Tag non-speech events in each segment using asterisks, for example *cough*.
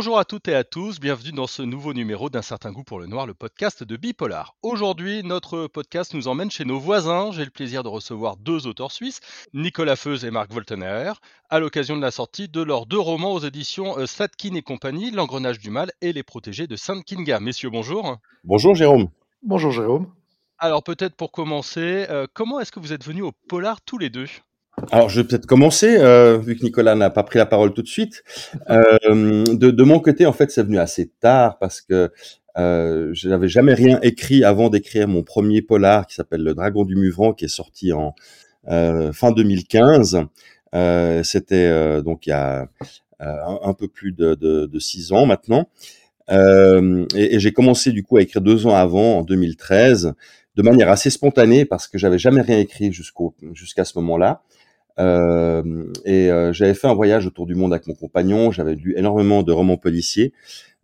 Bonjour à toutes et à tous, bienvenue dans ce nouveau numéro d'un certain goût pour le noir, le podcast de Bipolar. Aujourd'hui, notre podcast nous emmène chez nos voisins. J'ai le plaisir de recevoir deux auteurs suisses, Nicolas Feuz et Marc Voltener, à l'occasion de la sortie de leurs deux romans aux éditions euh, Slatkin et compagnie, L'engrenage du mal et Les protégés de Sainte Kinga. Messieurs, bonjour. Bonjour Jérôme. Bonjour Jérôme. Alors peut-être pour commencer, euh, comment est-ce que vous êtes venus au polar tous les deux? Alors, je vais peut-être commencer, euh, vu que Nicolas n'a pas pris la parole tout de suite. Euh, de, mon côté, en fait, c'est venu assez tard parce que euh, je n'avais jamais rien écrit avant d'écrire mon premier polar qui s'appelle Le Dragon du Muvran, qui est sorti en fin 2015. Euh, C'était donc il y a un, peu plus de, six ans maintenant. et, j'ai commencé du coup à écrire deux ans avant, en 2013, de manière assez spontanée parce que j'avais jamais rien écrit jusqu'à ce moment-là. Euh, et euh, j'avais fait un voyage autour du monde avec mon compagnon. J'avais lu énormément de romans policiers.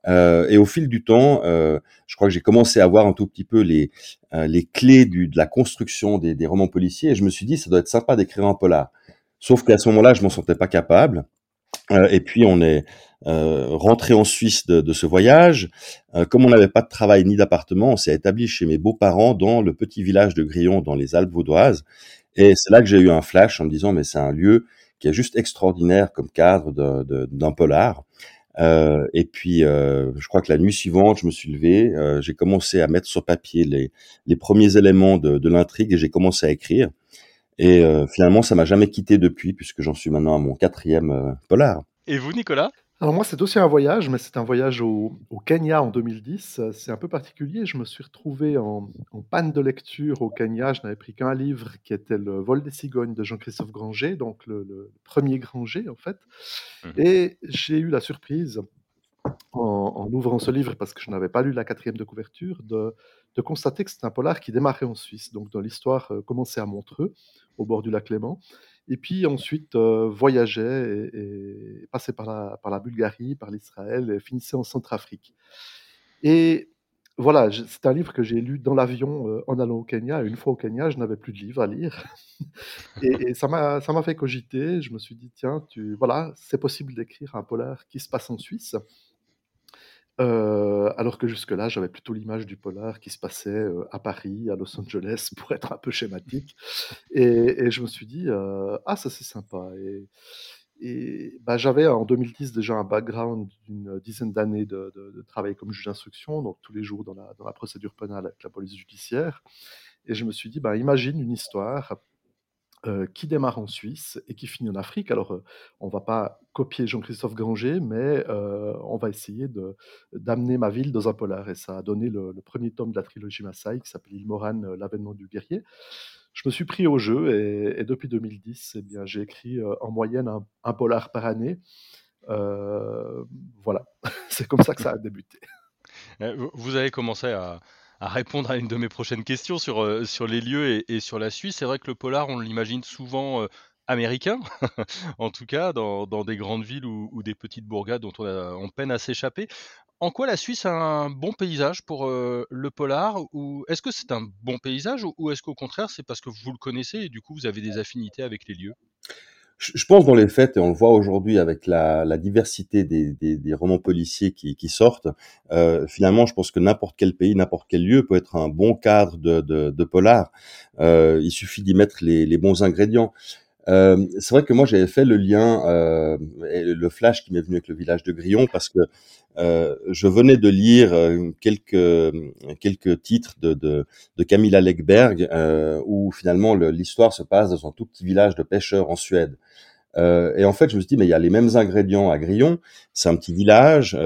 Euh, et au fil du temps, euh, je crois que j'ai commencé à voir un tout petit peu les, euh, les clés du, de la construction des, des, romans policiers. Et je me suis dit, ça doit être sympa d'écrire un polar. Sauf qu'à ce moment-là, je m'en sentais pas capable. et puis on est rentré en Suisse de, de ce voyage. comme on n'avait pas de travail ni d'appartement, on s'est établi chez mes beaux-parents dans le petit village de Grillon, dans les Alpes vaudoises. Et c'est là que j'ai eu un flash en me disant, mais c'est un lieu qui est juste extraordinaire comme cadre d'un polar. Euh, et puis, euh, je crois que la nuit suivante, je me suis levé, euh, j'ai commencé à mettre sur papier les, les premiers éléments de, de l'intrigue et j'ai commencé à écrire. Et finalement, ça m'a jamais quitté depuis, puisque j'en suis maintenant à mon quatrième polar. Et vous, Nicolas? Alors moi, c'est aussi un voyage, mais c'est un voyage au, au, Kenya en 2010. C'est un peu particulier. Je me suis retrouvé en, en panne de lecture au Kenya. Je n'avais pris qu'un livre qui était Le vol des cigognes de Jean-Christophe Granger, donc le, le, premier Granger en fait. Mmh. Et j'ai eu la surprise, en, en, ouvrant ce livre, parce que je n'avais pas lu la quatrième de couverture, de, de constater que c'est un polar qui démarrait en Suisse. Donc dans l'histoire euh, commençait à Montreux, au bord du lac Léman et puis ensuite euh, voyageait et, passait par la, Bulgarie, par l'Israël, et finissait en Centrafrique. Et voilà, c'est un livre que j'ai lu dans l'avion euh, en allant au Kenya. Une fois au Kenya, je n'avais plus de livre à lire. *laughs* et, et ça m'a fait cogiter. Je me suis dit, tiens, voilà, c'est possible d'écrire un polar qui se passe en Suisse. Euh, alors que jusque-là, j'avais plutôt l'image du polar qui se passait euh, à Paris, à Los Angeles, *laughs* pour être un peu schématique. Et, je me suis dit, euh, ah, ça c'est sympa. Et, bah, j'avais en 2010 déjà un background d'une dizaine d'années de, travail comme juge d'instruction, donc tous les jours dans la, dans la procédure pénale avec la police judiciaire. Et je me suis dit, bah, imagine une histoire euh, qui démarre en Suisse et qui finit en Afrique. Alors, euh, on va pas copier Jean-Christophe Granger, mais euh, on va essayer d'amener ma ville dans un polar. Et ça a donné le, premier tome de la trilogie Maasai qui s'appelle Il Moran, l'avènement du guerrier. Je me suis pris au jeu et, depuis 2010, eh j'ai écrit en moyenne un, polar par année. voilà, *laughs* c'est comme ça que ça a débuté. Vous avez commencé à, à répondre à une de mes prochaines questions sur, euh, sur les lieux et, sur la Suisse. C'est vrai que le polar, on l'imagine souvent euh, américain, *laughs* en tout cas, dans, dans, des grandes villes ou, des petites bourgades dont on, a, on peine à s'échapper. En quoi la Suisse a un bon paysage pour euh, le polar Ou est-ce que c'est un bon paysage ou est-ce qu'au contraire, c'est parce que vous le connaissez et du coup, vous avez des affinités avec les lieux? Je pense dans les faits, et on le voit aujourd'hui avec la, diversité des, romans policiers qui, sortent, euh, finalement, je pense que n'importe quel pays, n'importe quel lieu peut être un bon cadre de, polar. Euh, il suffit d'y mettre les, bons ingrédients. Euh, c'est vrai que moi j'avais fait le lien, euh, le flash qui m'est venu avec le village de Grillon parce que euh, je venais de lire quelques quelques titres de de, de Camilla Legberg où finalement l'histoire se passe dans un tout petit village de pêcheurs en Suède. Et en fait, je me suis dit, mais il y a les mêmes ingrédients à Grillon. C'est un petit village,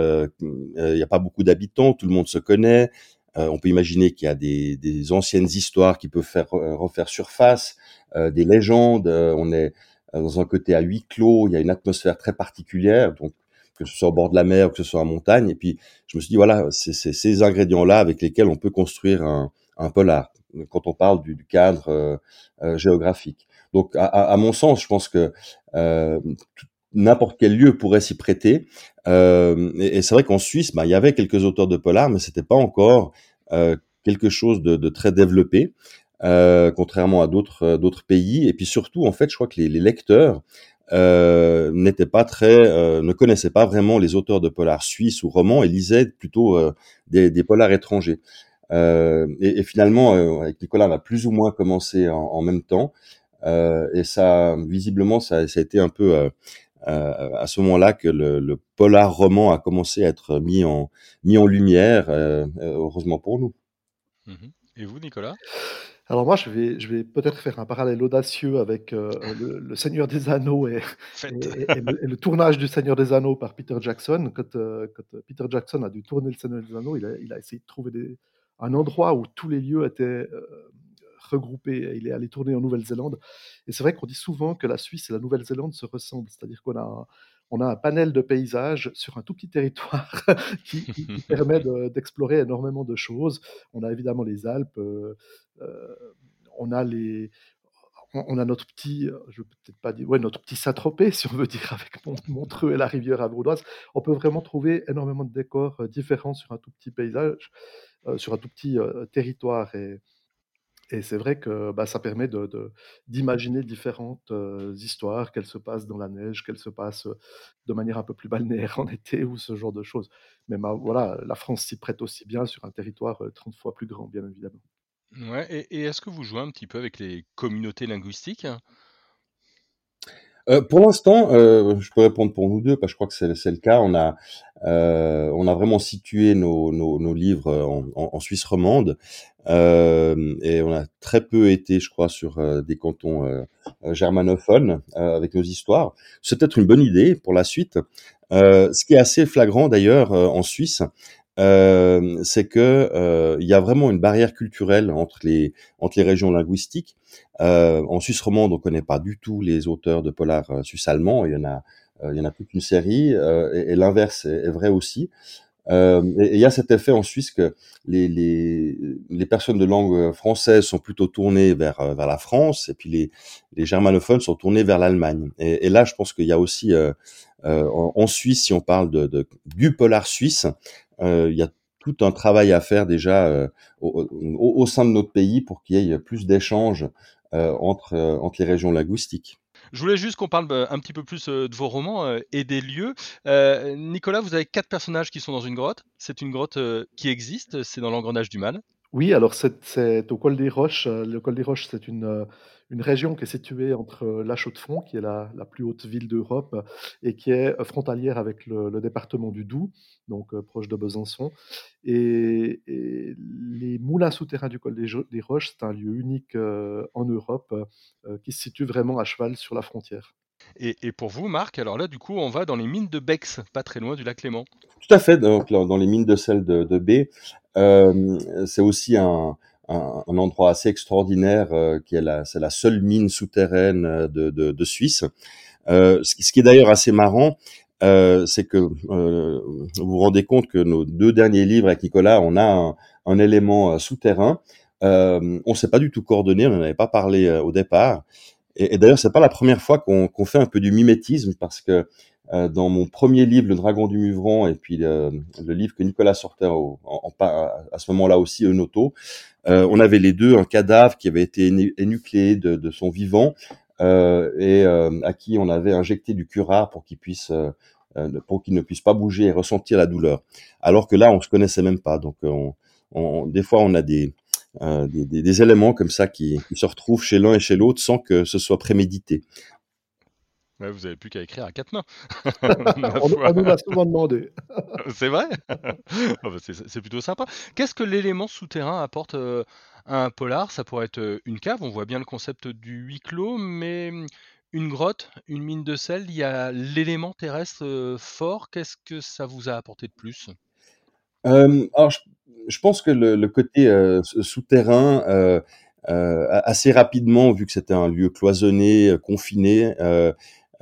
il n'y a pas beaucoup d'habitants, tout le monde se connaît. On peut imaginer qu'il y a des, des, anciennes histoires qui peuvent faire refaire surface. Euh, des légendes. Euh, on est euh, dans un côté à huis clos. Il y a une atmosphère très particulière. Donc que ce soit au bord de la mer ou que ce soit en montagne. Et puis, je me suis dit, voilà, c'est ces ingrédients-là avec lesquels on peut construire un, un polar, quand on parle du, du cadre euh, euh, géographique. Donc, à, à, mon sens, je pense que euh, n'importe quel lieu pourrait s'y prêter. et, et c'est vrai qu'en Suisse, bah, il y avait quelques auteurs de polar, mais c'était pas encore quelque chose de, de très développé. Euh, contrairement à d'autres euh, d'autres pays. Et puis surtout, en fait, je crois que les, les lecteurs euh, n'était pas très, euh, ne connaissait pas vraiment les auteurs de polars suisses ou romans et lisait plutôt euh, des, des, polars étrangers. Euh, et, et, finalement, avec Nicolas, on a plus ou moins commencé en, en même temps. et ça, visiblement, ça, ça, a été un peu à ce moment-là que le, le, polar roman a commencé à être mis en, mis en lumière, heureusement pour nous. Mmh et vous, Nicolas? Alors moi, je vais, je vais peut-être faire un parallèle audacieux avec euh, le, le, Seigneur des Anneaux et, et, et, le, et, le, tournage du Seigneur des Anneaux par Peter Jackson. Quand, euh, quand Peter Jackson a dû tourner le Seigneur des Anneaux, il a, il a essayé de trouver des, un endroit où tous les lieux étaient euh, regroupés. Il est allé tourner en Nouvelle-Zélande. Et c'est vrai qu'on dit souvent que la Suisse et la Nouvelle-Zélande se ressemblent. C'est-à-dire qu'on a on a un panel de paysages sur un tout petit territoire *laughs* qui, permet d'explorer énormément de choses. On a évidemment les Alpes, euh, euh, on a les, on, a notre petit, je peut-être pas dire, ouais, notre petit Saint-Tropez, si on veut dire, avec Montreux et la rivière avaudoise. On peut vraiment trouver énormément de décors euh, différents sur un tout petit paysage, sur un tout petit territoire. Et, et c'est vrai que bah, ça permet d'imaginer différentes histoires, qu'elles se passent dans la neige, qu'elles se passent de manière un peu plus balnéaire *laughs* en été ou ce genre de choses. Mais voilà, la France s'y prête aussi bien sur un territoire 30 fois plus grand, bien évidemment. Ouais, et est-ce que vous jouez un petit peu avec les communautés linguistiques? Euh, pour l'instant, euh, je peux répondre pour nous deux, parce que je crois que c'est le cas. On a, euh, on a vraiment situé nos, livres en, Suisse romande, et on a très peu été, je crois, sur des cantons germanophones avec nos histoires. C'est peut-être une bonne idée pour la suite. ce qui est assez flagrant d'ailleurs en Suisse, euh, c'est que euh, il y a vraiment une barrière culturelle entre les entre les régions linguistiques. Euh, en Suisse romande, on connaît pas du tout les auteurs de polar suisse allemand. Il y en a il y en a plus qu'une série, et, l'inverse est, vrai aussi. Et il y a cet effet en Suisse que les, les, personnes de langue française sont plutôt tournées vers, vers la France, et puis les, les germanophones sont tournés vers l'Allemagne. Et, là, je pense qu'il y a aussi, en, Suisse, si on parle de, du polar suisse, il y a tout un travail à faire déjà euh, au, au, au, sein de notre pays pour qu'il y ait plus d'échanges euh, entre, entre les régions linguistiques. Je voulais juste qu'on parle un petit peu plus de vos romans et des lieux. Euh, Nicolas, vous avez quatre personnages qui sont dans une grotte. C'est une grotte qui existe, c'est dans l'engrenage du mal. Oui, alors c'est au col des Roches. Le col des Roches, c'est une, une région qui est située entre La Chaux-de-Fonds, qui est la, la plus haute ville d'Europe, et qui est frontalière avec le, le département du Doubs, donc euh, proche de Besançon. Et, et, les moulins souterrains du col des, des Roches, c'est un lieu unique euh, en Europe euh, qui se situe vraiment à cheval sur la frontière. Et, et, pour vous, Marc, alors là, du coup, on va dans les mines de Bex, pas très loin du lac Léman. Tout à fait, donc dans les mines de sel de, de B. Euh, c'est aussi un, un, endroit assez extraordinaire euh, qui est la, c'est la seule mine souterraine euh, de, Suisse. Euh, ce, qui est d'ailleurs assez marrant, c'est que vous vous rendez compte que nos deux derniers livres avec Nicolas, on a un, élément souterrain. on ne s'est pas du tout coordonné, on n'en avait pas parlé au départ. Et, et d'ailleurs, c'est pas la première fois qu'on qu fait un peu du mimétisme parce que dans mon premier livre, Le Dragon du Muvron, et puis le, livre que Nicolas sortait à ce moment-là aussi, Eunoto, on avait les deux un cadavre qui avait été énucléé de, son vivant euh, et euh, à qui on avait injecté du curare pour qu'il euh, ne puisse pas bouger et ressentir la douleur. Alors que là, on se connaissait même pas. Donc, on, des fois, on a des, euh, éléments comme ça qui se retrouvent chez l'un et chez l'autre sans que ce soit prémédité. Ouais, vous n'avez plus qu'à écrire à quatre mains. *laughs* *laughs* on, on, nous l'a souvent demandé. *laughs* c'est vrai? Oh bah C'est plutôt sympa. Qu'est-ce que l'élément souterrain apporte euh, à un polar? Ça pourrait être euh, une cave, on voit bien le concept du huis clos, mais hum, une grotte, une mine de sel, il y a l'élément terrestre euh, fort. Qu'est-ce que ça vous a apporté de plus? Euh, Alors, je, je, pense que le, le côté euh, souterrain, euh, assez rapidement, vu que c'était un lieu cloisonné, confiné,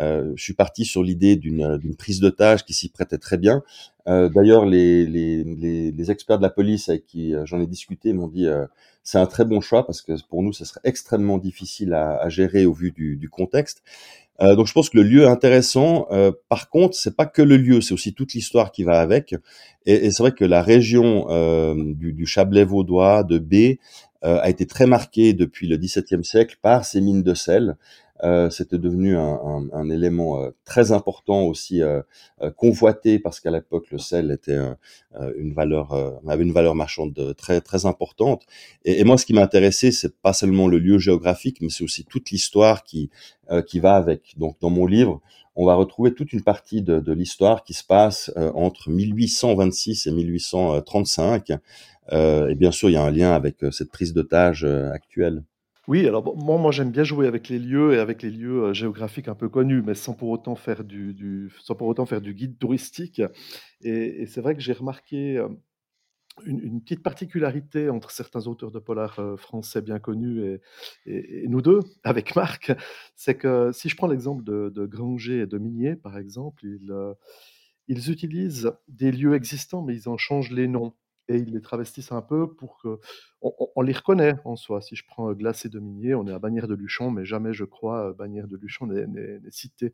euh, je suis parti sur l'idée d'une prise d'otage qui s'y prêtait très bien. Euh, D'ailleurs, les, les, les, les, experts de la police avec qui euh, j'en ai discuté m'ont dit euh, c'est un très bon choix parce que pour nous, ce serait extrêmement difficile à, à gérer au vu du, du contexte. Euh, donc je pense que le lieu est intéressant. Euh, par contre, c'est pas que le lieu, c'est aussi toute l'histoire qui va avec. Et, et c'est vrai que la région euh, du, du, Chablais vaudois, de B, a été très marquée depuis le XVIIe siècle par ces mines de sel. Euh, c'était devenu un, un, un élément euh, très important aussi euh, convoité parce qu'à l'époque le sel était une valeur avait une valeur marchande très très importante. Et, et moi, ce qui m'intéressait, c'est pas seulement le lieu géographique, mais c'est aussi toute l'histoire qui qui va avec. Donc dans mon livre, on va retrouver toute une partie de, de l'histoire qui se passe entre 1826 et 1835. et bien sûr, il y a un lien avec cette prise d'otage actuelle. Oui, alors moi, j'aime bien jouer avec les lieux et avec les lieux euh, géographiques un peu connus, mais sans pour autant faire du, sans pour autant faire du guide touristique. Et, c'est vrai que j'ai remarqué euh, une, petite particularité entre certains auteurs de polar euh, français bien connus et, nous deux, *laughs* avec Marc, c'est que si je prends l'exemple de, de Granger et de Minier, par exemple, ils utilisent des lieux existants, mais ils en changent les noms et ils les travestissent un peu pour que on, les reconnaît en soi. Si je prends Glace et Dominier, on est à Bagnères de Luchon, mais jamais, je crois, Bagnères de Luchon n'est n'est- n'est cité.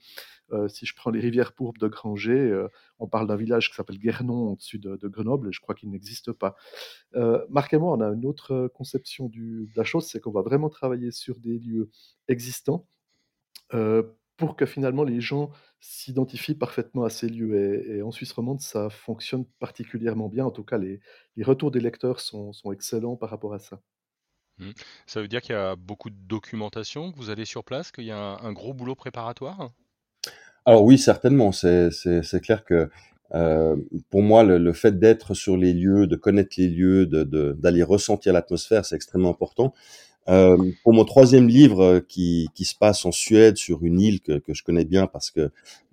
Euh, si je prends les rivières pourpres de Granger, on parle d'un village qui s'appelle Guernon au-dessus de, Grenoble, et je crois qu'il n'existe pas. Euh, Marc et moi, on a une autre conception de la chose, c'est qu'on va vraiment travailler sur des lieux existants pour que finalement les gens s'identifient parfaitement à ces lieux. Et, et en Suisse romande, ça fonctionne particulièrement bien. En tout cas, les, les retours des lecteurs sont, sont excellents par rapport à ça. Mmh. Ça veut dire qu'il y a beaucoup de documentation, que vous allez sur place, qu'il y a un, un gros boulot préparatoire? Alors oui, certainement. C'est clair que euh, pour moi, le, le fait d'être sur les lieux, de connaître les lieux, de de- d'aller ressentir l'atmosphère, c'est extrêmement important. Euh, pour mon troisième livre euh, qui, qui se passe en Suède sur une île que, que je connais bien parce que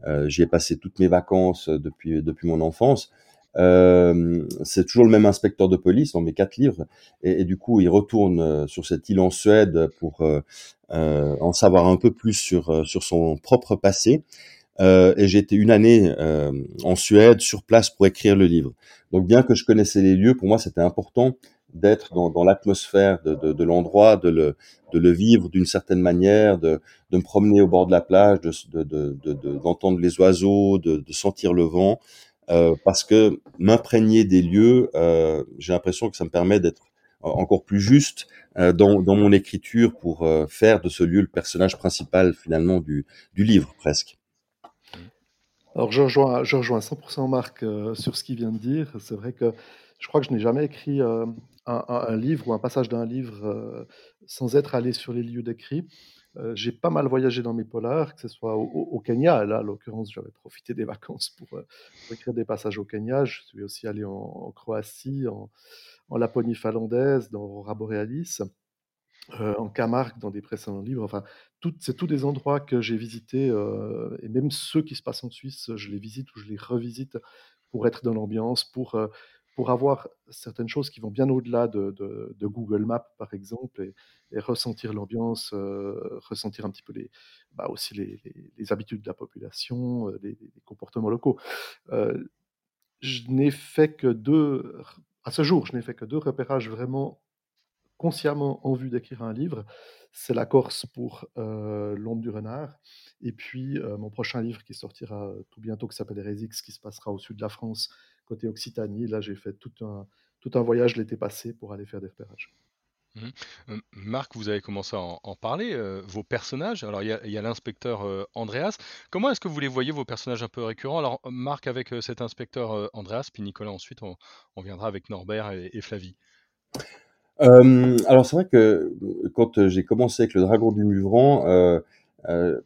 euh, j'y ai passé toutes mes vacances euh, depuis, depuis mon enfance, euh, c'est toujours le même inspecteur de police dans mes quatre livres et, du coup il retourne sur cette île en Suède pour en savoir un peu plus sur, sur son propre passé. Euh, et j'ai été une année euh, en Suède sur place pour écrire le livre. Donc bien que je connaissais les lieux, pour moi c'était important d'être dans, dans l'atmosphère de, de, l'endroit, de le, de le vivre d'une certaine manière, de, de me promener au bord de la plage, de, de, de, de- d'entendre les oiseaux, de, sentir le vent, euh, parce que m'imprégner des lieux, euh, j'ai l'impression que ça me permet d'être encore plus juste euh, dans, dans mon écriture pour faire de ce lieu le personnage principal finalement du, du livre presque. Alors, je rejoins, je rejoins 100% Marc sur ce qu'il vient de dire. C'est vrai que je crois que je n'ai jamais écrit un, livre ou un passage d'un livre euh, sans être allé sur les lieux d'écrit. Euh, j'ai pas mal voyagé dans mes polars, que ce soit au, Kenya. Là, à l'occurrence, j'avais profité des vacances pour, euh, pour écrire des passages au Kenya. Je suis aussi allé en, Croatie, en, en Laponie finlandaise, dans Aurora Borealis, euh, en Camargue, dans des précédents livres. Enfin, c'est tous des endroits que j'ai visités, et même ceux qui se passent en Suisse, je les visite ou je les revisite pour être dans l'ambiance, pour, pour avoir certaines choses qui vont bien au-delà de, Google Maps, par exemple, et, ressentir l'ambiance, euh, ressentir un petit peu bah aussi les, habitudes de la population, euh, les, comportements locaux. Euh, je n'ai fait que deux, à ce jour, je n'ai fait que deux repérages vraiment consciemment en vue d'écrire un livre. C'est la Corse pour L'ombre du renard. Et puis mon prochain livre qui sortira tout bientôt, qui s'appelle Hérésiques, qui se passera au sud de la France, côté Occitanie. Là, j'ai fait tout un, tout un voyage l'été passé pour aller faire des repérages. Mmh. Euh, Marc, vous avez commencé à en, en parler, euh, vos personnages. Alors, il y a, l'inspecteur euh, Andreas. Comment est-ce que vous les voyez, vos personnages un peu récurrents? Alors, Marc avec euh, cet inspecteur euh, Andreas, puis Nicolas ensuite, on, on viendra avec Norbert et, et Flavie. Euh, alors c'est vrai que quand j'ai commencé avec le Dragon du Muvran, euh, euh,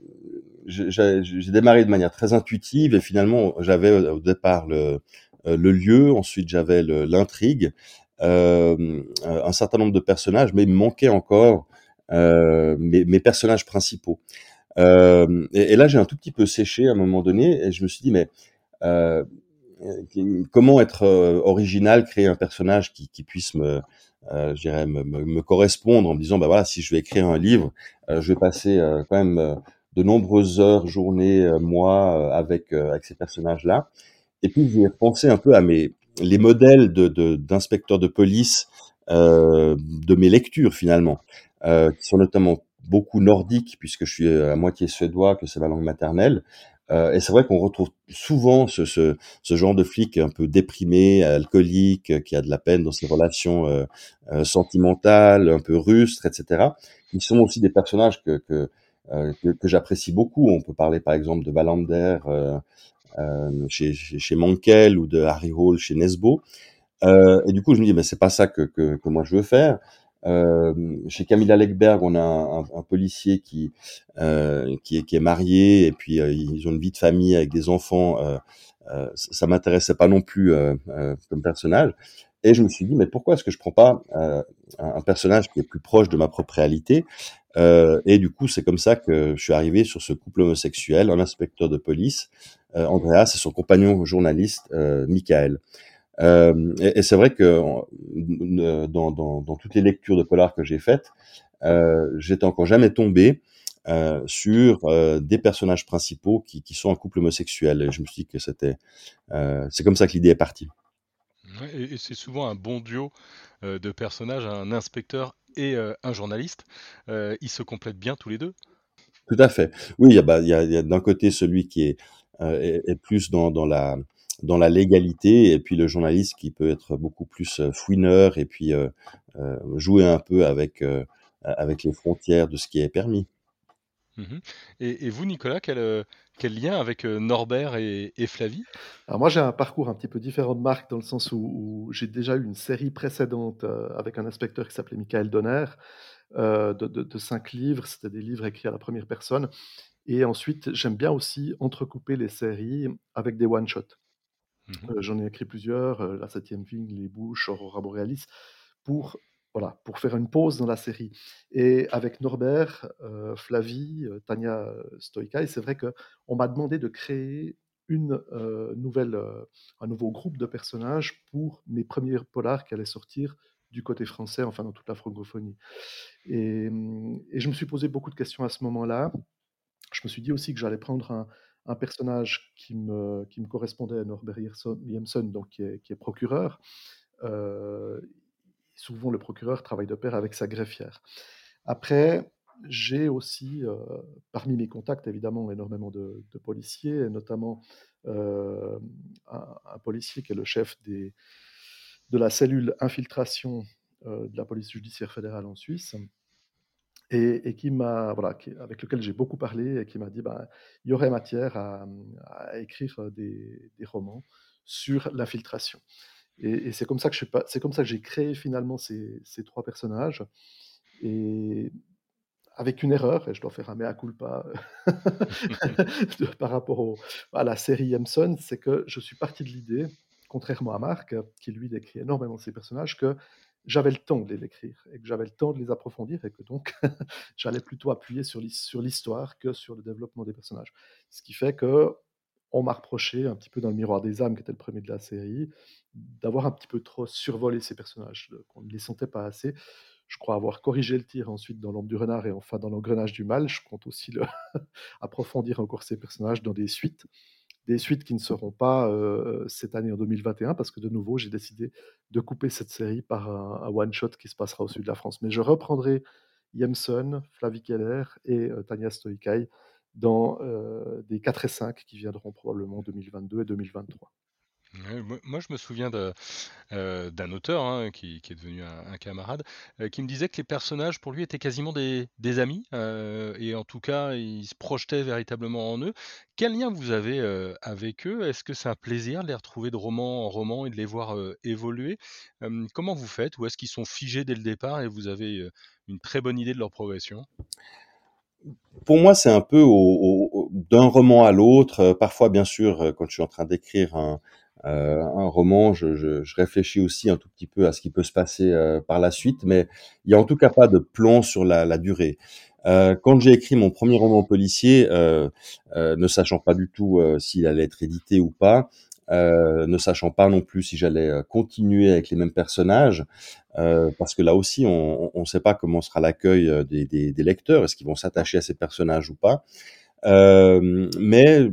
j'ai démarré de manière très intuitive et finalement j'avais au départ le, le lieu, ensuite j'avais l'intrigue, euh, euh, un certain nombre de personnages, mais il me manquait encore euh, mes, personnages principaux. Euh, et, là j'ai un tout petit peu séché à un moment donné et je me suis dit mais euh, euh, comment être euh, original, créer un personnage qui, puisse me, euh, je dirais, me, correspondre en me disant, bah voilà, si je vais écrire un livre, euh, je vais passer euh, quand même euh, de nombreuses heures, journées, euh, mois euh, avec euh, avec ces personnages-là. Et puis j'ai pensé un peu à mes les modèles de d'inspecteurs de, police euh, de mes lectures finalement, euh, qui sont notamment beaucoup nordiques puisque je suis à moitié suédois, que c'est ma langue maternelle. Euh, et c'est vrai qu'on retrouve souvent ce, ce, genre de flic un peu déprimé, alcoolique, qui a de la peine dans ses relations sentimentales, un peu rustres, etc. Qui sont aussi des personnages que, que que, que j'apprécie beaucoup. On peut parler par exemple de Valander chez, chez, chez ou de Harry Hall chez Nesbo. et du coup, je me dis, mais c'est pas ça que, que, moi je veux faire. Euh, chez Camilla Legberg, on a un, policier qui, euh, qui, est, marié et puis euh, ils ont une vie de famille avec des enfants. Euh, euh ça m'intéressait pas non plus comme personnage. Et je me suis dit, mais pourquoi est-ce que je prends pas un personnage qui est plus proche de ma propre réalité Et du coup, c'est comme ça que je suis arrivé sur ce couple homosexuel, un inspecteur de police, Andreas, et son compagnon journaliste, Michael. Euh, et, c'est vrai que euh, dans, toutes les lectures de polar que j'ai faites, euh, j'étais encore jamais tombé euh, sur euh, des personnages principaux qui, sont en couple homosexuel. Et je me suis dit que c'était, euh, c'est comme ça que l'idée est partie. Et, et c'est souvent un bon duo de personnages, un inspecteur et un journaliste. ils se complètent bien tous les deux? Tout à fait. Oui, il y a, bah, il y a, d'un côté celui qui est, est, est plus dans, dans la dans la légalité et puis le journaliste qui peut être beaucoup plus euh, fouineur et puis euh, euh, jouer un peu avec avec les frontières de ce qui est permis. Mmh et, et, vous, Nicolas, quel, quel lien avec Norbert et, et Flavie? Alors moi, j'ai un parcours un petit peu différent de Marc dans le sens où, où j'ai déjà eu une série précédente avec un inspecteur qui s'appelait Michael Donner euh, de, de, de, cinq livres. C'était des livres écrits à la première personne. Et ensuite, j'aime bien aussi entrecouper les séries avec des one-shots. Mmh euh, j'en ai écrit plusieurs, euh, La Septième Vigne, Les Bouches, Aurora Borealis, pour, voilà, pour faire une pause dans la série. Et avec Norbert, euh, Flavie, Tania Stoïkaï, c'est vrai qu'on m'a demandé de créer une nouvelle, un nouveau groupe de personnages pour mes premiers polars qui allaient sortir du côté français, enfin dans toute la francophonie. Et, et je me suis posé beaucoup de questions à ce moment-là. Je me suis dit aussi que j'allais prendre un, personnage qui me, qui me correspondait à Norbert Jemson, donc qui est, procureur. Euh, souvent, le procureur travaille de pair avec sa greffière. Après, j'ai aussi, euh, parmi mes contacts, évidemment, énormément de, de policiers, notamment euh, un, policier qui est le chef de la cellule infiltration euh, de la police judiciaire fédérale en Suisse, et, et qui m'a, voilà, avec lequel j'ai beaucoup parlé et qui m'a dit, bah, il y aurait matière à, écrire des, romans sur l'infiltration. Et, c'est comme ça que j'ai créé finalement ces, trois personnages. Et avec une erreur, et je dois faire un mea culpa *laughs* par rapport à la série Yemson, c'est que je suis parti de l'idée, contrairement à Marc, qui lui décrit énormément ses personnages, que j'avais le temps de les écrire et que j'avais le temps de les approfondir et que donc *laughs* j'allais plutôt appuyer sur l'histoire que sur le développement des personnages. Ce qui fait que on m'a reproché, un petit peu dans le miroir des âmes, qui était le premier de la série, d'avoir un petit peu trop survolé ces personnages, qu'on ne les sentait pas assez. Je crois avoir corrigé le tir ensuite dans l'ombre du renard et enfin dans l'engrenage du mal. Je compte aussi *laughs* approfondir encore ces personnages dans des suites des suites qui ne seront pas euh, cette année en 2021, parce que de nouveau, j'ai décidé de couper cette série par un, un one-shot qui se passera au sud de la France. Mais je reprendrai Yemson, Flavie Keller et euh, Tania Stoikai dans euh, des 4 et 5 qui viendront probablement en 2022 et 2023 moi, je me souviens euh, d'un auteur hein, qui, est devenu un, camarade, euh, qui me disait que les personnages pour lui étaient quasiment des, amis, et en tout cas, il se projetait véritablement en eux. Quel lien vous avez avec eux? Est-ce que c'est un plaisir de les retrouver de roman en roman et de les voir évoluer? Comment vous faites? Ou est-ce qu'ils sont figés dès le départ et vous avez une très bonne idée de leur progression? Pour moi, c'est un peu d'un roman à l'autre. Parfois, bien sûr, quand je suis en train d'écrire un, euh, roman, je, réfléchis aussi un tout petit peu à ce qui peut se passer euh, par la suite, mais il y a en tout cas pas de plan sur la, durée. Euh, quand j'ai écrit mon premier roman policier, euh, euh, ne sachant pas du tout s'il allait être édité ou pas, ne sachant pas non plus si j'allais continuer avec les mêmes personnages, parce que là aussi, on ne sait pas comment sera l'accueil des, des, des, lecteurs, est-ce qu'ils vont s'attacher à ces personnages ou pas? Euh, mais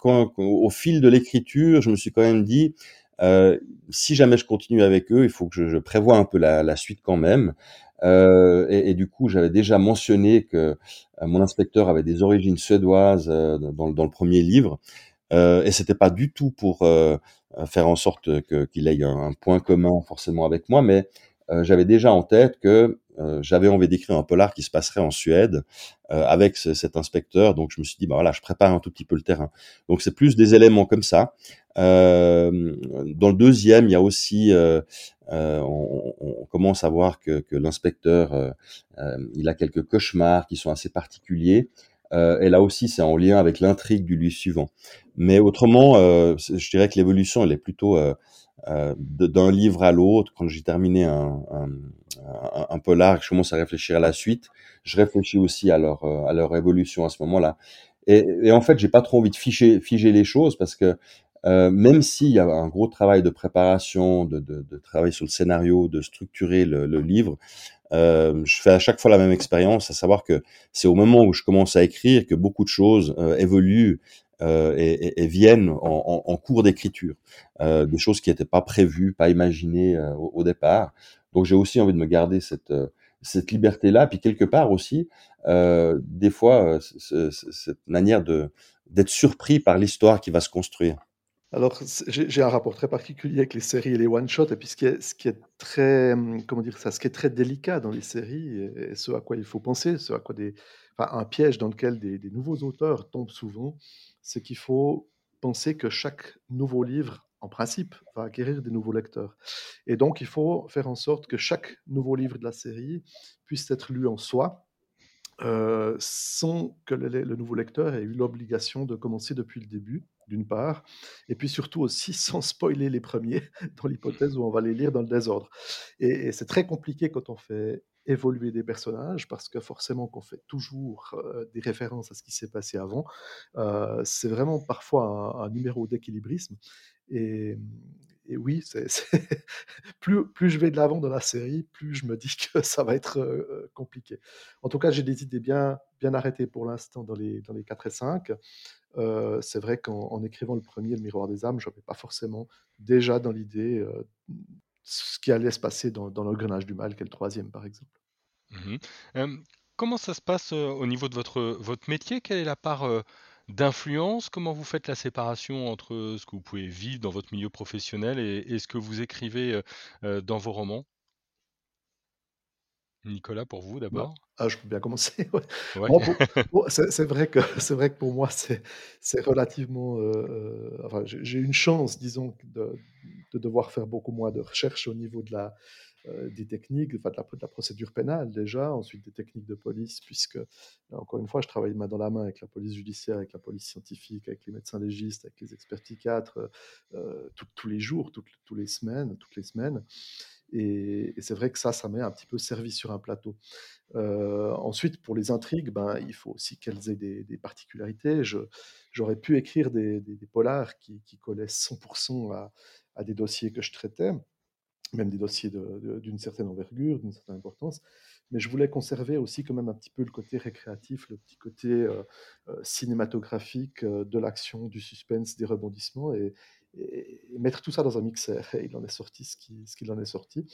quand, au fil de l'écriture, je me suis quand même dit, euh, si jamais je continue avec eux, il faut que je, je prévoie un peu la, la suite quand même. Euh, et, et, du coup, j'avais déjà mentionné que euh, mon inspecteur avait des origines suédoises euh, dans, dans, le premier livre, euh, et c'était pas du tout pour euh, faire en sorte qu'il ait un, point commun forcément avec moi, mais j'avais déjà en tête que euh, j'avais envie d'écrire un polar qui se passerait en Suède avec cet inspecteur. Donc je me suis dit, bah voilà, je prépare un tout petit peu le terrain. Donc c'est plus des éléments comme ça. dans le deuxième, il y a aussi, on, on, commence à voir que, que l'inspecteur, il a quelques cauchemars qui sont assez particuliers. Euh, et là aussi, c'est en lien avec l'intrigue du livre suivant. Mais autrement, euh, je dirais que l'évolution, elle est plutôt euh, d'un livre à l'autre. Quand j'ai terminé un, un, un, je commence à réfléchir à la suite. Je réfléchis aussi à leur à leur évolution à ce moment-là. Et, en fait, j'ai pas trop envie de figer, figer les choses parce que même s'il y a un gros travail de préparation, de, de, travail sur le scénario, de structurer le livre, euh, je fais à chaque fois la même expérience, à savoir que c'est au moment où je commence à écrire que beaucoup de choses euh, évoluent euh, et, et, viennent en, en, en cours d'écriture, euh, des choses qui n'étaient pas prévues, pas imaginées euh, au, au, départ. Donc j'ai aussi envie de me garder cette cette liberté-là, puis quelque part aussi, des fois, cette manière de d'être surpris par l'histoire qui va se construire. Alors, j'ai un rapport très particulier avec les séries et les one-shots, et puis ce qui est, très, comment dire ça, ce qui est très délicat dans les séries, et, ce à quoi il faut penser, ce à quoi un piège dans lequel des, nouveaux auteurs tombent souvent, c'est qu'il faut penser que chaque nouveau livre, en principe, va acquérir des nouveaux lecteurs. Et donc, il faut faire en sorte que chaque nouveau livre de la série puisse être lu en soi, euh, sans que le nouveau lecteur ait eu l'obligation de commencer depuis le début d'une part, et puis surtout aussi *laughs* sans spoiler les premiers, dans l'hypothèse où on va les lire dans le désordre. Et, c'est très compliqué quand on fait évoluer des personnages, parce que forcément qu'on fait toujours euh, des références à ce qui s'est passé avant, euh, c'est vraiment parfois un, un numéro d'équilibrisme. Et, et oui, *laughs* plus, je vais de l'avant dans la série, plus je me dis que ça va être euh, compliqué. En tout cas, j'ai des idées bien, arrêtées pour l'instant dans les, dans les 4 et 5. Euh, c'est vrai qu'en écrivant le premier, Le Miroir des âmes, je n'avais pas forcément déjà dans l'idée euh, ce qui allait se passer dans, dans l'engrenage du mal, qui est le troisième, par exemple. Mmh comment ça se passe au niveau de votre métier? Quelle est la part d'influence? Comment vous faites la séparation entre ce que vous pouvez vivre dans votre milieu professionnel et, et ce que vous écrivez dans vos romans? Nicolas, pour vous Bah, d'abord ah, je peux bien commencer. *laughs* ouais. Ouais. Bon, pour- pour- c'est vrai que *laughs* vrai que pour moi c'est relativement. euh, euh, enfin, j'ai une chance, disons, de, de devoir faire beaucoup moins de recherches au niveau de la euh, des techniques, enfin de la, procédure pénale déjà, ensuite des techniques de police, puisque encore une fois, je travaille main dans la main avec la police judiciaire, avec la police scientifique, avec les médecins légistes, avec les experts psychiatres, euh, tout- tous les jours, toutes, les semaines, toutes les semaines. Et, c'est vrai que ça, ça m'est un petit peu servi sur un plateau. Euh, ensuite, pour les intrigues, ben, il faut aussi qu'elles aient des, particularités. J'aurais pu écrire des, polars qui, qui collaient 100% à, à des dossiers que je traitais, même des dossiers d'une certaine envergure, d'une certaine importance. Mais je voulais conserver aussi quand même un petit peu le côté récréatif, le petit côté euh, euh, cinématographique euh, de l'action, du suspense, des rebondissements, et, et- et mettre tout ça dans un mixeur. Et il en est sorti ce qui- ce qu'il en est sorti.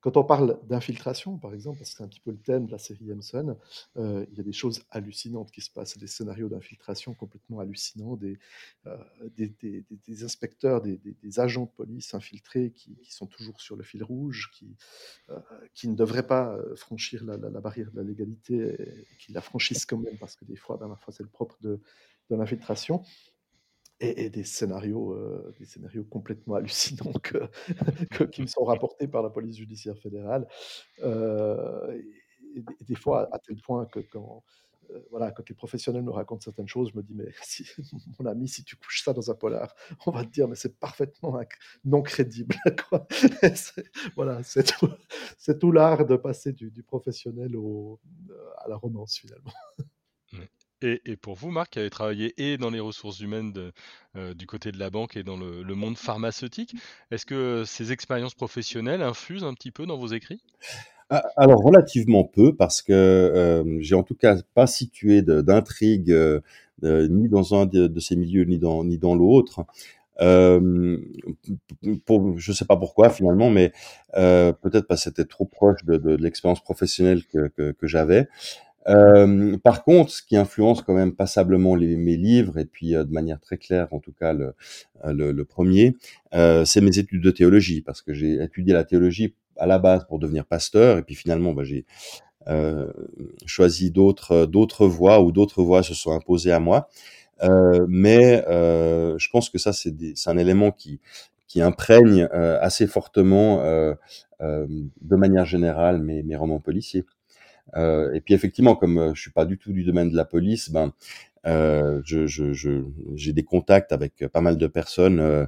Quand on parle d'infiltration, par exemple, parce que c'est un petit peu le thème de la série Emson, euh, il y a des choses hallucinantes qui se passent, des scénarios d'infiltration complètement hallucinants, des, euh, inspecteurs, des, agents de police infiltrés qui, sont toujours sur le fil rouge, qui, euh, ne devraient pas franchir la, barrière de la légalité, qui la franchissent quand même, parce que des fois, ben, parfois c'est le propre de l'infiltration et, et des scénarios, euh, des scénarios complètement *laughs* hallucinants que, *laughs* que- qui me sont rapportés par la police judiciaire fédérale. Euh, et, et des fois, à tel point que quand, euh, voilà, quand les professionnels me racontent certaines choses, je me dis, mais *laughs* si, mon ami, si tu couches ça dans un polar, on va te dire, mais c'est parfaitement non crédible. quoi. C'est- voilà, c'est tout, c'est tout l'art de passer du, du professionnel au, à la romance, finalement. Et, et pour vous, Marc, qui avez travaillé et dans les ressources humaines de- euh, du côté de la banque et dans le, le monde pharmaceutique, est-ce que ces expériences professionnelles infusent un petit peu dans vos écrits? Ah, Alors relativement peu parce que euh, j'ai en tout cas pas situé d'intrigue euh, euh, ni dans un de, de ces milieux ni dans ni dans l'autre. Euh, pour, je sais pas pourquoi finalement, mais euh, peut-être parce que c'était trop proche de, de, de l'expérience professionnelle que, que, que j'avais. Euh, par contre, ce qui influence quand même passablement mes livres, et puis euh, de manière très claire, en tout cas le, le premier, euh, c'est mes études de théologie, parce que j'ai étudié la théologie à la base pour devenir pasteur, et puis finalement, bah, j'ai choisi d'autres voies ou d'autres voies se sont imposées à moi. mais je pense que ça, c'est un élément qui imprègne assez fortement, de manière générale, mes romans policiers. Euh, et puis effectivement, comme euh, je suis pas du tout du domaine de la police, ben euh, je, je, je, j'ai des contacts avec pas mal de personnes euh,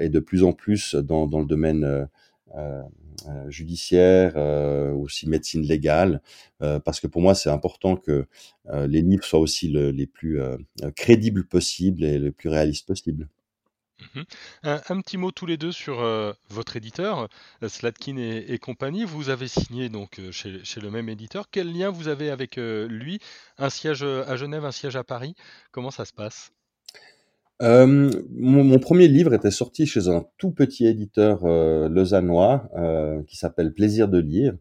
et de plus en plus dans, dans le domaine euh, judiciaire, aussi médecine légale, parce que pour moi c'est important que les livres soient aussi le, les plus crédibles possibles et les plus réalistes possibles. Mmh un, petit mot tous les deux sur euh, votre éditeur, euh, Slatkin et, compagnie. Vous avez signé donc euh, chez, le même éditeur. Quel lien vous avez avec lui? Un siège à Genève, un siège à Paris? Comment ça se passe? Mon, premier livre était sorti chez un tout petit éditeur lausannois qui s'appelle Plaisir de lire.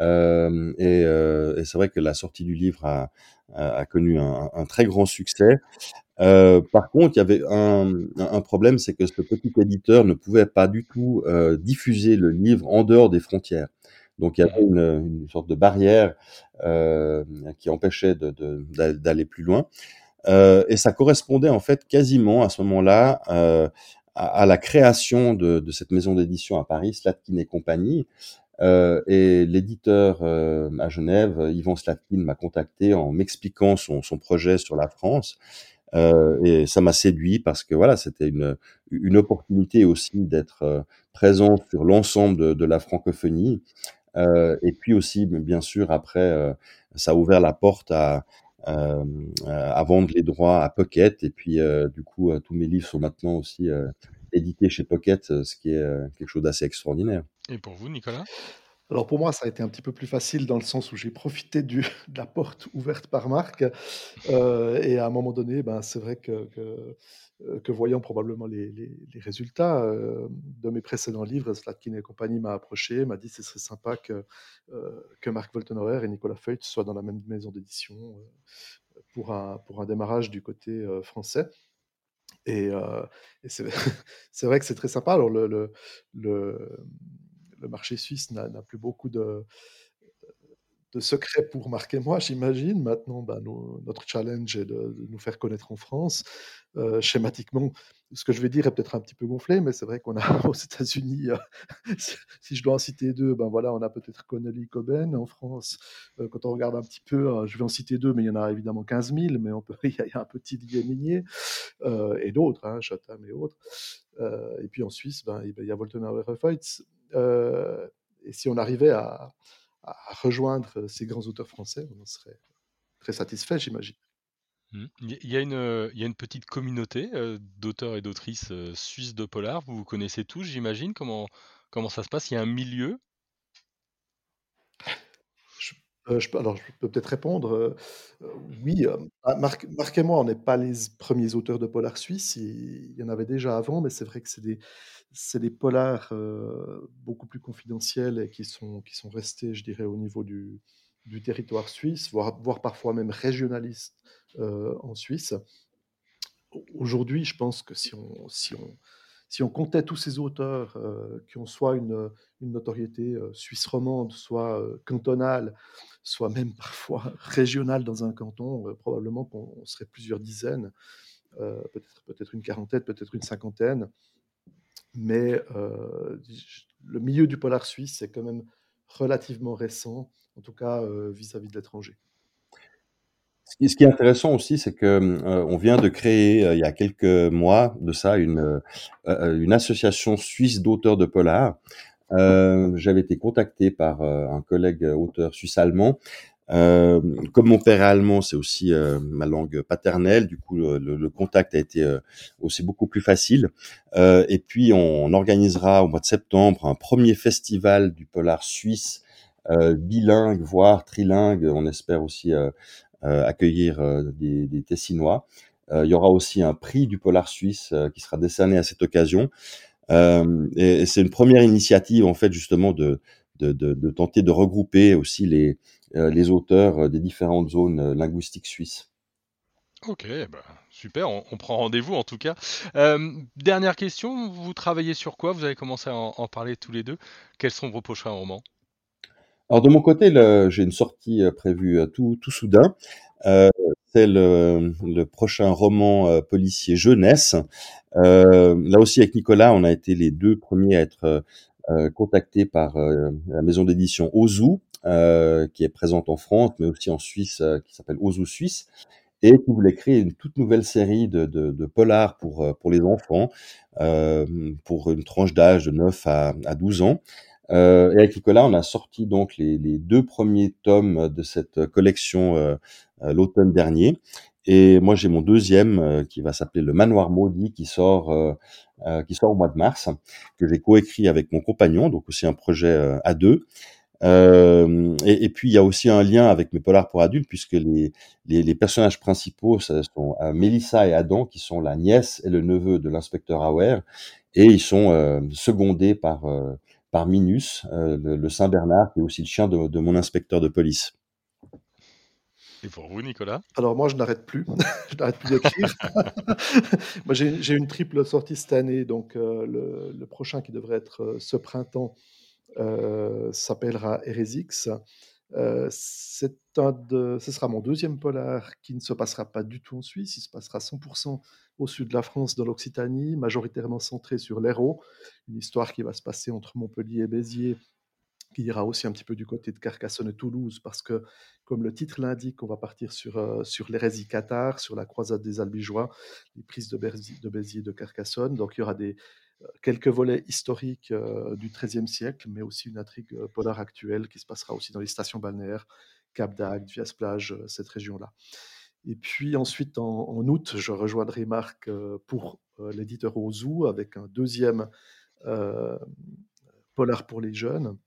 et, c'est vrai que la sortie du livre a, connu un, très grand succès. Euh, par contre, il y avait un, un problème, c'est que ce petit éditeur ne pouvait pas du tout euh, diffuser le livre en dehors des frontières. Donc il y avait une, une sorte de barrière euh, qui empêchait d'aller plus loin. Euh, et ça correspondait en fait quasiment à ce moment-là euh, à, à, la création de, de cette maison d'édition à Paris, Slatkin et compagnie. Euh, et l'éditeur à Genève, Yvan Slatkin, m'a contacté en m'expliquant son, son projet sur la France. Euh, et ça m'a séduit parce que voilà, c'était une, une opportunité aussi d'être euh, présent sur l'ensemble de, la francophonie. Euh, et puis aussi, bien sûr, après, ça a ouvert la porte à vendre les droits à Pocket. Et puis, du coup, tous mes livres sont maintenant aussi édités chez Pocket, ce qui est quelque chose d'assez extraordinaire. Et pour vous, Nicolas? Alors pour moi, ça a été un petit peu plus facile dans le sens où j'ai profité *laughs* de la porte ouverte par Marc. Euh, et à un moment donné, ben, c'est vrai que, que, euh, voyant probablement les, les, résultats euh, de mes précédents livres, Slatkin et compagnie m'a approché, m'a dit que ce serait sympa que, que Marc Voltenhoer et Nicolas Feucht soient dans la même maison d'édition pour, un, pour un démarrage du côté français. Et, et *laughs* c'est vrai que c'est très sympa. Alors le, le le marché suisse n'a plus beaucoup de, secrets pour marquer moi, j'imagine. Maintenant, ben, notre challenge est de, nous faire connaître en France. Euh, schématiquement, ce que je vais dire est peut-être un petit peu gonflé, mais c'est vrai qu'on a *laughs* aux États-Unis, euh, si je dois en citer deux, ben voilà, on a peut-être Connelly Coben en France. Euh, quand on regarde un petit peu, je vais en citer deux, mais il y en a évidemment 15 000, mais *laughs* il, y a, un petit Didier Minier et d'autres, hein, Chatham et autres. et puis en Suisse, ben, il y a Voltenauer Feutz. et si on arrivait à, rejoindre ces grands auteurs français, on en serait très satisfait, j'imagine. Mmh. Il y, a une, il y a une petite communauté d'auteurs et d'autrices suisses de polar. Vous vous connaissez tous, j'imagine. Comment ça se passe? Il y a un milieu euh, alors, je peux peut-être répondre. Oui, ah, Marc, et moi, on n'est pas les premiers auteurs de polar suisses. Il, y en avait déjà avant, mais c'est vrai que c'est des, polars beaucoup plus confidentiels et qui sont, restés, je dirais, au niveau du, territoire suisse, voire, parfois même régionalistes en Suisse. Aujourd'hui, je pense que si on, si on comptait tous ces auteurs euh, qui ont soit une, une notoriété euh, suisse romande, soit euh, cantonale, soit même *laughs* parfois régionale dans un canton, probablement qu'on serait plusieurs dizaines, peut-être une quarantaine, peut-être une cinquantaine. Mais le milieu du polar suisse est quand même relativement récent, en tout cas vis-à-vis -vis de l'étranger. Ce qui est intéressant aussi, c'est que euh, on vient de créer euh, il y a quelques mois de ça une euh, une association suisse d'auteurs de polar. J'avais été contacté par un collègue auteur suisse-allemand. comme mon père est allemand, c'est aussi ma langue paternelle. Du coup, le, le contact a été aussi beaucoup plus facile. et puis, on, on, organisera au mois de septembre un premier festival du polar suisse bilingue, voire trilingue. On espère aussi euh, accueillir euh, des, Tessinois. Euh, il y aura aussi un prix du polar suisse qui sera décerné à cette occasion. et, c'est une première initiative en fait justement de, tenter de regrouper aussi les, les auteurs des différentes zones linguistiques suisses. Ok, bah, Super, on, prend rendez-vous en tout cas. dernière question, vous travaillez sur quoi? Vous avez commencé à en, parler tous les deux. Quels sont vos prochains romans? Alors de mon côté, j'ai une sortie prévue tout, tout soudain. c'est le, prochain roman policier jeunesse. là aussi avec Nicolas, on a été les deux premiers à être contactés par la maison d'édition Ozu, qui est présente en France, mais aussi en Suisse, qui s'appelle Ozu Suisse et qui voulait créer une toute nouvelle série de, de, polars pour, euh, pour les enfants, euh, pour une tranche d'âge de 9 à, à 12 ans. Euh, et avec Nicolas, on a sorti donc les, deux premiers tomes de cette collection euh, euh l'automne dernier. Et moi, j'ai mon deuxième qui va s'appeler Le Manoir Maudit, qui sort, qui sort au mois de mars, que j'ai coécrit avec mon compagnon, donc aussi un projet à deux. Et, puis il y a aussi un lien avec mes polars pour adultes puisque les, personnages principaux ce sont euh, Mélissa et Adam qui sont la nièce et le neveu de l'inspecteur Auer et ils sont secondés par par Minus, le, le, Saint Bernard qui est aussi le chien de, de mon inspecteur de police. Et pour vous, Nicolas? Alors moi, je n'arrête plus. *laughs* je n'arrête plus d'écrire. *laughs* moi, j'ai une triple sortie cette année, donc le, le, prochain qui devrait être ce printemps euh, s'appellera Eresix. Euh, c'est un de, ce sera mon deuxième polar qui ne se passera pas du tout en Suisse, il se passera 100% au sud de la France, dans l'Occitanie, majoritairement centré sur l'Hérault, une histoire qui va se passer entre Montpellier et Béziers, qui ira aussi un petit peu du côté de Carcassonne et Toulouse, parce que, comme le titre l'indique, on va partir sur, euh, sur l'hérésie cathare, sur la croisade des Albigeois, les prises de, Béziers, de et de Carcassonne. Donc il y aura des, quelques volets historiques euh, du XIIIe siècle, mais aussi une intrigue euh, polaire actuelle qui se passera aussi dans les stations balnéaires, Cap d'Agde, Vias-Plage, euh, cette région-là. Et puis ensuite, en, août, je rejoindrai Marc pour l'éditeur Ozu avec un deuxième polar pour les jeunes.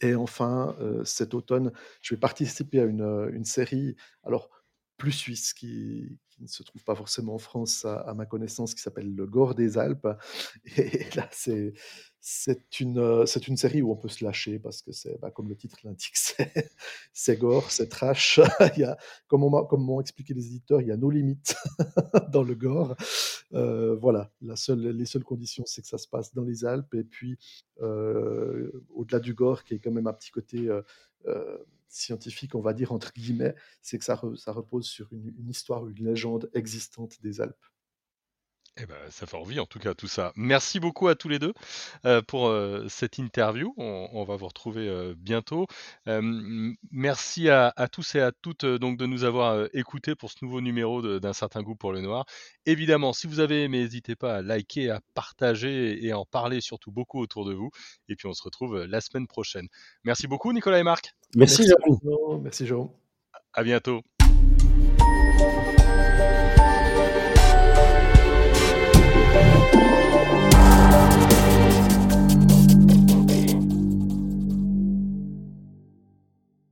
Et enfin, cet automne, je vais participer à une, série, alors plus suisse, qui, ne se trouve pas forcément en France à, ma connaissance, qui s'appelle Le Gore des Alpes. *laughs* Et, là, c'est c'est une, euh, c'est une série où on peut se lâcher parce que c'est, bah, comme le titre l'indique, *laughs* c'est, gore, c'est trash. *laughs* il y comme, on comme m'ont expliqué les éditeurs, il y a nos limites *laughs* dans le gore. Euh, voilà, la seule, les seules conditions, c'est que ça se passe dans les Alpes. Et puis, euh, au-delà du gore, qui est quand même un petit côté scientifique, on va dire entre guillemets, c'est que ça, ça, repose sur une, une histoire, une légende existante des Alpes. Eh ben, ça fait envie en tout cas tout ça. Merci beaucoup à tous les deux euh, pour euh, cette interview. On, on, va vous retrouver euh, bientôt. merci à, à, tous et à toutes donc de nous avoir écoutés pour ce nouveau numéro d'un certain goût pour le noir. Évidemment, si vous avez aimé, n'hésitez pas à liker, à partager et à en parler surtout beaucoup autour de vous. Et puis on se retrouve la semaine prochaine. Merci beaucoup Nicolas et Marc. Merci, merci Jérôme. Merci Jérôme. À bientôt.